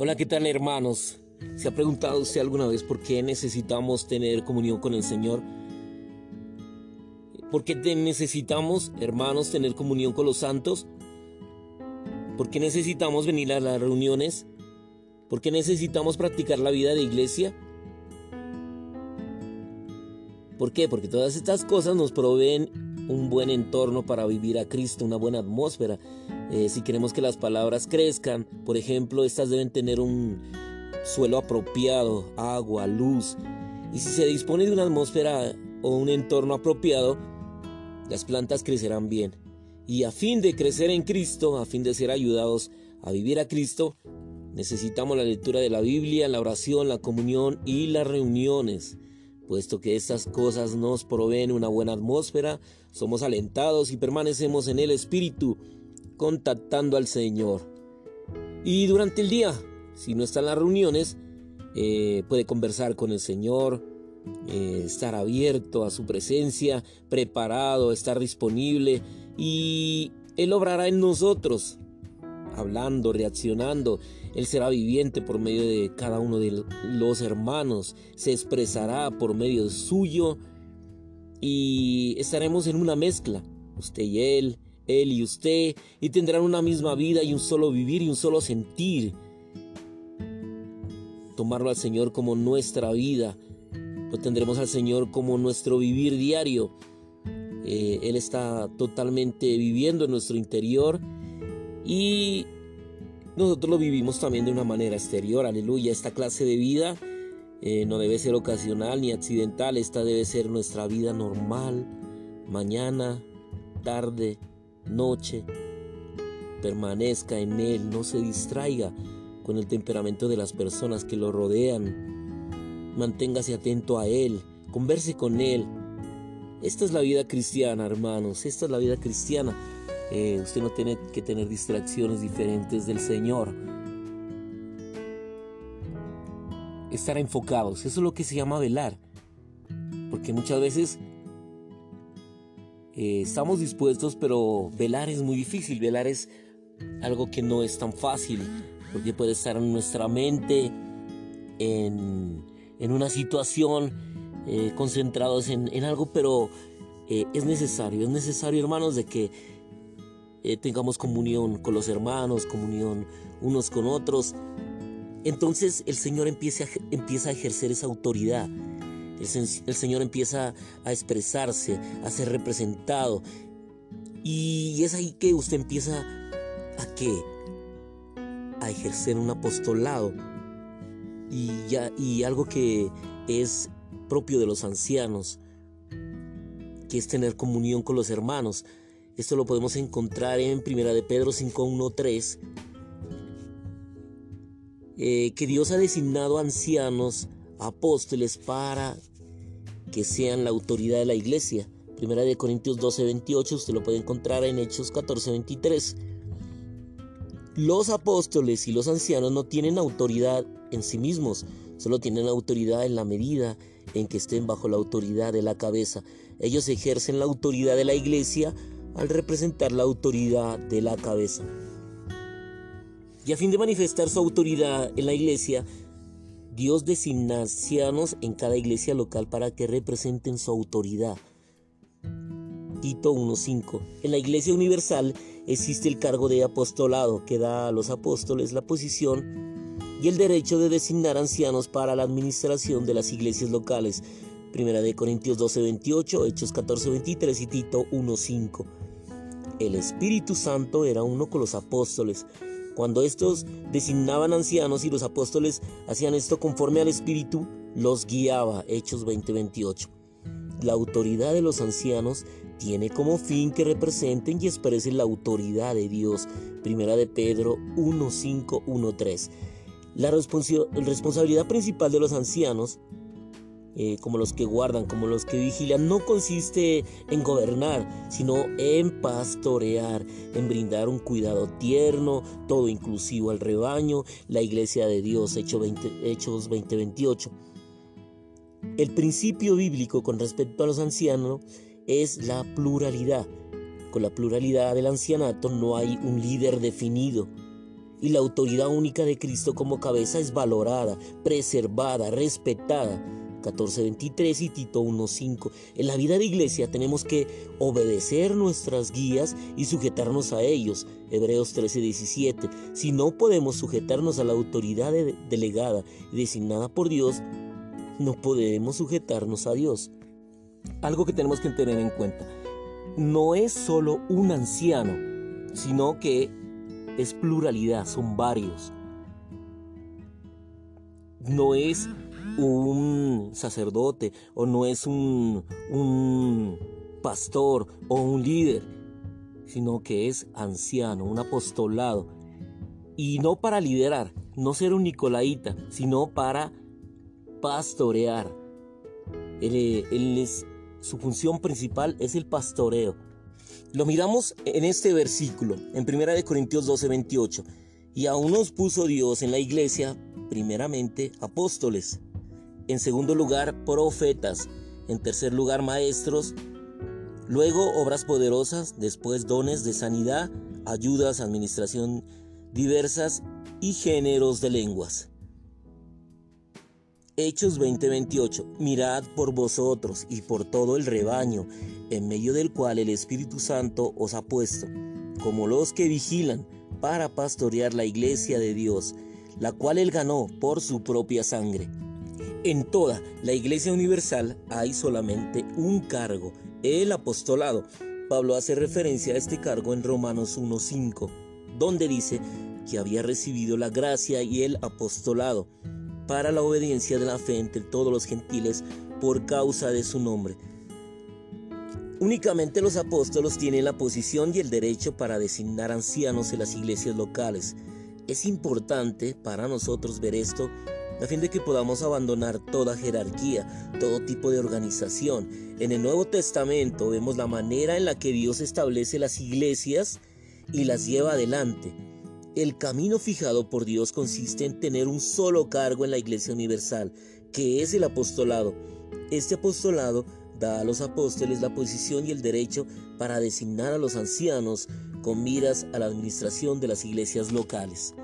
Hola, ¿qué tal hermanos? ¿Se ha preguntado usted alguna vez por qué necesitamos tener comunión con el Señor? ¿Por qué necesitamos, hermanos, tener comunión con los santos? ¿Por qué necesitamos venir a las reuniones? ¿Por qué necesitamos practicar la vida de iglesia? ¿Por qué? Porque todas estas cosas nos proveen un buen entorno para vivir a Cristo, una buena atmósfera. Eh, si queremos que las palabras crezcan, por ejemplo, estas deben tener un suelo apropiado, agua, luz. Y si se dispone de una atmósfera o un entorno apropiado, las plantas crecerán bien. Y a fin de crecer en Cristo, a fin de ser ayudados a vivir a Cristo, necesitamos la lectura de la Biblia, la oración, la comunión y las reuniones puesto que estas cosas nos proveen una buena atmósfera, somos alentados y permanecemos en el Espíritu, contactando al Señor. Y durante el día, si no está en las reuniones, eh, puede conversar con el Señor, eh, estar abierto a su presencia, preparado, estar disponible y Él obrará en nosotros hablando, reaccionando. Él será viviente por medio de cada uno de los hermanos, se expresará por medio suyo y estaremos en una mezcla, usted y él, él y usted, y tendrán una misma vida y un solo vivir y un solo sentir. Tomarlo al Señor como nuestra vida, lo tendremos al Señor como nuestro vivir diario. Eh, él está totalmente viviendo en nuestro interior y nosotros lo vivimos también de una manera exterior, aleluya. Esta clase de vida eh, no debe ser ocasional ni accidental, esta debe ser nuestra vida normal, mañana, tarde, noche. Permanezca en Él, no se distraiga con el temperamento de las personas que lo rodean. Manténgase atento a Él, converse con Él. Esta es la vida cristiana, hermanos, esta es la vida cristiana. Eh, usted no tiene que tener distracciones diferentes del Señor. Estar enfocados, eso es lo que se llama velar. Porque muchas veces eh, estamos dispuestos, pero velar es muy difícil. Velar es algo que no es tan fácil, porque puede estar en nuestra mente, en, una situación, eh, concentrados en, en, algo, pero es necesario, es necesario, hermanos, de que eh, tengamos comunión con los hermanos, comunión unos con otros. Entonces el Señor empieza empieza a ejercer esa autoridad. El, Señor empieza a expresarse, a ser representado. Y es ahí que usted empieza a? A ejercer un apostolado. Y, ya, y algo que es propio de los ancianos, que es tener comunión con los hermanos. Esto lo podemos encontrar en Primera de Pedro 5.1.3, eh, que Dios ha designado ancianos, apóstoles para que sean la autoridad de la iglesia. Primera de Corintios 12.28, usted lo puede encontrar en Hechos 14.23. Los apóstoles y los ancianos no tienen autoridad en sí mismos, solo tienen autoridad en la medida en que estén bajo la autoridad de la cabeza. Ellos ejercen la autoridad de la iglesia al representar la autoridad de la cabeza. Y a fin de manifestar su autoridad en la iglesia, Dios designa ancianos en cada iglesia local para que representen su autoridad. Tito 1.5. En la iglesia universal existe el cargo de apostolado que da a los apóstoles la posición y el derecho de designar ancianos para la administración de las iglesias locales. Primera de Corintios 12.28, Hechos 14.23 y Tito 1.5. El Espíritu Santo era uno con los apóstoles. Cuando estos designaban ancianos y los apóstoles hacían esto conforme al Espíritu, los guiaba. Hechos 20:28. La autoridad de los ancianos tiene como fin que representen y expresen la autoridad de Dios. Primera de Pedro 1.5, 1.3. La responsabilidad principal de los ancianos eh, como los que guardan, como los que vigilan, no consiste en gobernar, sino en pastorear, en brindar un cuidado tierno, todo inclusivo al rebaño, la iglesia de Dios, Hechos 20:28. El principio bíblico con respecto a los ancianos es la pluralidad. Con la pluralidad del ancianato no hay un líder definido. y la autoridad única de Cristo como cabeza es valorada, preservada, respetada. 14.23 y Tito 1.5. En la vida de iglesia tenemos que obedecer nuestras guías y sujetarnos a ellos. Hebreos 13.17. Si no podemos sujetarnos a la autoridad delegada y designada por Dios, no podemos sujetarnos a Dios. Algo que tenemos que tener en cuenta. No es solo un anciano, sino que es pluralidad, son varios. No es un sacerdote o no es un, un pastor o un líder, sino que es anciano, un apostolado. Y no para liderar, no ser un nicolaíta, sino para pastorear. Él, es, su función principal es el pastoreo. Lo miramos en este versículo, en 1 Corintios 12, 28. Y aún nos puso Dios en la iglesia, primeramente, apóstoles. En segundo lugar, profetas. En tercer lugar, maestros. Luego, obras poderosas. Después, dones de sanidad, ayudas, administración diversas y géneros de lenguas. Hechos 20:28 Mirad por vosotros y por todo el rebaño, en medio del cual el Espíritu Santo os ha puesto, como los que vigilan para pastorear la iglesia de Dios, la cual él ganó por su propia sangre. En toda la iglesia universal hay solamente un cargo, el apostolado. Pablo hace referencia a este cargo en Romanos 1:5, donde dice que había recibido la gracia y el apostolado para la obediencia de la fe entre todos los gentiles por causa de su nombre. Únicamente los apóstolos tienen la posición y el derecho para designar ancianos en las iglesias locales. Es importante para nosotros ver esto a fin de que podamos abandonar toda jerarquía, todo tipo de organización. En el Nuevo Testamento vemos la manera en la que Dios establece las iglesias y las lleva adelante. El camino fijado por Dios consiste en tener un solo cargo en la Iglesia Universal, que es el apostolado. Este apostolado da a los apóstoles la posición y el derecho para designar a los ancianos con miras a la administración de las iglesias locales.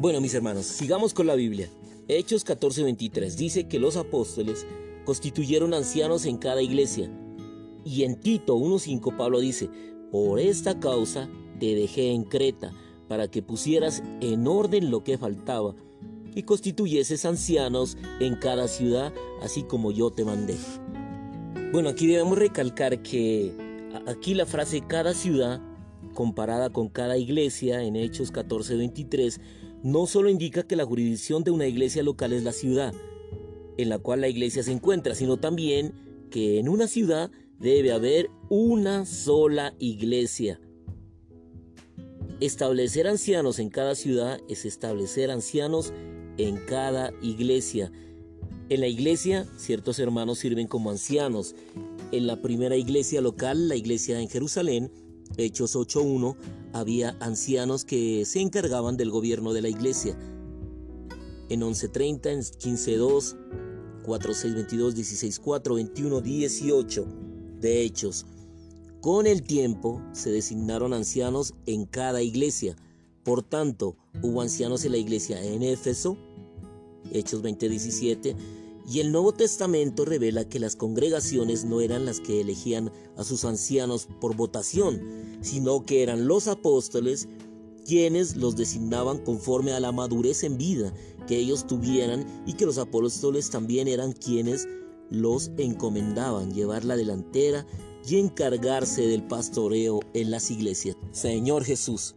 Bueno, mis hermanos, sigamos con la Biblia. Hechos 14:23 dice que los apóstoles constituyeron ancianos en cada iglesia. Y en Tito 1:5 Pablo dice, por esta causa te dejé en Creta para que pusieras en orden lo que faltaba y constituyeses ancianos en cada ciudad, así como yo te mandé. Bueno, aquí debemos recalcar que aquí la frase cada ciudad, comparada con cada iglesia en Hechos 14:23, no solo indica que la jurisdicción de una iglesia local es la ciudad en la cual la iglesia se encuentra, sino también que en una ciudad debe haber una sola iglesia. Establecer ancianos en cada ciudad es establecer ancianos en cada iglesia. En la iglesia, ciertos hermanos sirven como ancianos. En la primera iglesia local, la iglesia en Jerusalén, Hechos 8.1, había ancianos que se encargaban del gobierno de la iglesia. En 11.30, en 15.2, 4.6.22, 16.4, 21, 18 de Hechos. Con el tiempo se designaron ancianos en cada iglesia. Por tanto, hubo ancianos en la iglesia en Éfeso, Hechos 20:17, y el Nuevo Testamento revela que las congregaciones no eran las que elegían a sus ancianos por votación, sino que eran los apóstoles quienes los designaban conforme a la madurez en vida que ellos tuvieran y que los apóstoles también eran quienes los encomendaban llevar la delantera y encargarse del pastoreo en las iglesias. Señor Jesús,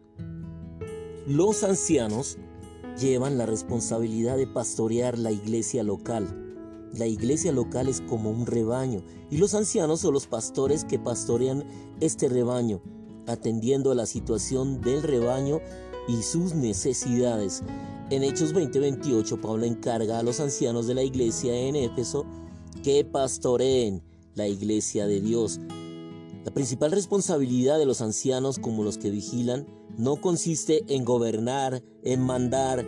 los ancianos llevan la responsabilidad de pastorear la iglesia local. La iglesia local es como un rebaño y los ancianos son los pastores que pastorean este rebaño, atendiendo a la situación del rebaño y sus necesidades. En Hechos 20:28 Pablo encarga a los ancianos de la iglesia en Éfeso que pastoreen la iglesia de Dios. La principal responsabilidad de los ancianos como los que vigilan no consiste en gobernar, en mandar,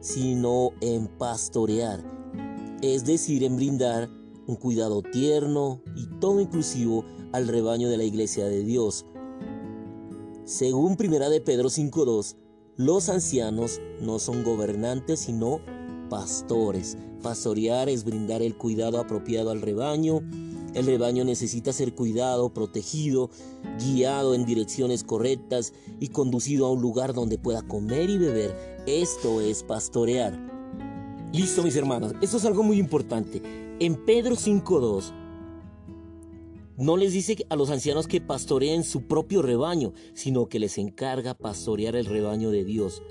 sino en pastorear, es decir, en brindar un cuidado tierno y todo inclusivo al rebaño de la iglesia de Dios. Según Primera de Pedro 5.2, los ancianos no son gobernantes, sino pastores. Pastorear es brindar el cuidado apropiado al rebaño. El rebaño necesita ser cuidado, protegido, guiado en direcciones correctas y conducido a un lugar donde pueda comer y beber. Esto es pastorear. Listo, mis hermanos. Esto es algo muy importante. En Pedro 5.2 no les dice a los ancianos que pastoreen su propio rebaño, sino que les encarga pastorear el rebaño de Dios.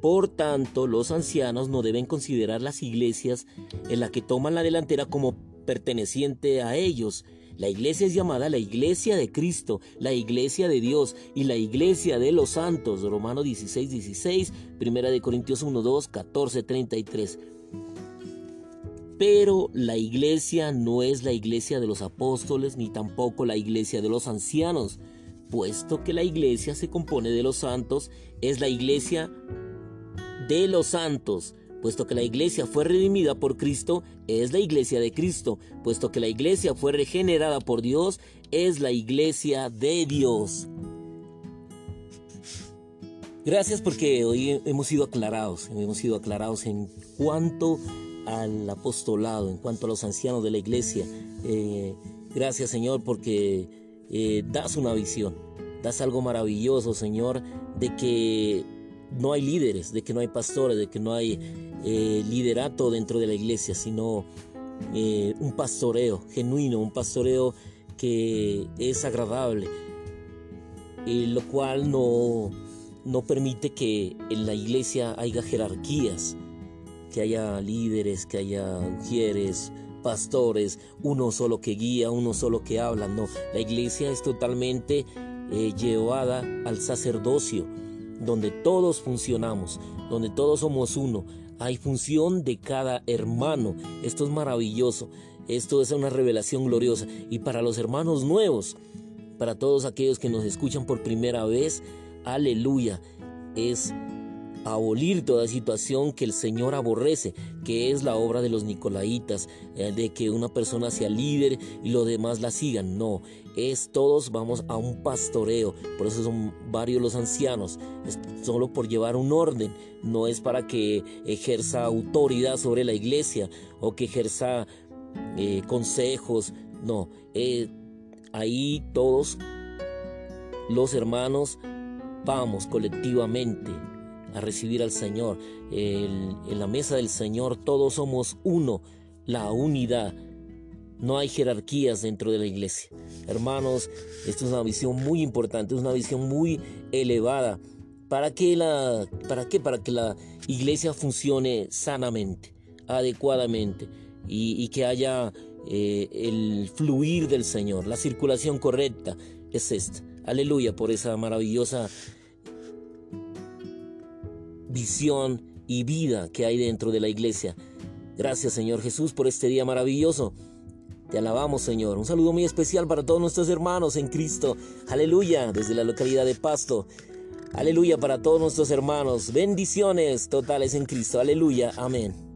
Por tanto, los ancianos no deben considerar las iglesias en las que toman la delantera como perteneciente a ellos. La iglesia es llamada la iglesia de Cristo, la iglesia de Dios y la iglesia de los santos. Romanos 16, 16, 1 de Corintios 1, 2, 14, 33. Pero la iglesia no es la iglesia de los apóstoles ni tampoco la iglesia de los ancianos, puesto que la iglesia se compone de los santos, es la iglesia de los santos, puesto que la iglesia fue redimida por Cristo, es la iglesia de Cristo, puesto que la iglesia fue regenerada por Dios, es la iglesia de Dios. Gracias porque hoy hemos sido aclarados, hemos sido aclarados en cuanto al apostolado, en cuanto a los ancianos de la iglesia. Eh, gracias Señor porque eh, das una visión, das algo maravilloso Señor de que no hay líderes, de que no hay pastores, de que no hay eh, liderato dentro de la iglesia, sino un pastoreo genuino, un pastoreo que es agradable, lo cual no, no permite que en la iglesia haya jerarquías, que haya líderes, que haya mujeres, pastores, uno solo que guía, uno solo que habla. No, la iglesia es totalmente eh, llevada al sacerdocio, donde todos funcionamos, donde todos somos uno. Hay función de cada hermano. Esto es maravilloso. Esto es una revelación gloriosa. Y para los hermanos nuevos, para todos aquellos que nos escuchan por primera vez, aleluya. Es abolir toda situación que el Señor aborrece, que es la obra de los nicolaitas, eh, de que una persona sea líder y los demás la sigan. No, es todos vamos a un pastoreo, por eso son varios los ancianos, es solo por llevar un orden, no es para que ejerza autoridad sobre la iglesia o que ejerza eh, consejos, no, eh, ahí todos los hermanos vamos colectivamente a recibir al Señor. en la mesa del Señor todos somos uno, la unidad. No hay jerarquías dentro de la iglesia. Hermanos, esto es una visión muy importante, es una visión muy elevada. ¿Para qué, la, para, qué? para que la iglesia funcione sanamente, adecuadamente y, que haya eh, el fluir del Señor, la circulación correcta es esta. Aleluya por esa maravillosa visión y vida que hay dentro de la iglesia. Gracias Señor Jesús por este día maravilloso. Te alabamos Señor. Un saludo muy especial para todos nuestros hermanos en Cristo. Aleluya desde la localidad de Pasto. Aleluya para todos nuestros hermanos. Bendiciones totales en Cristo. Aleluya. Amén.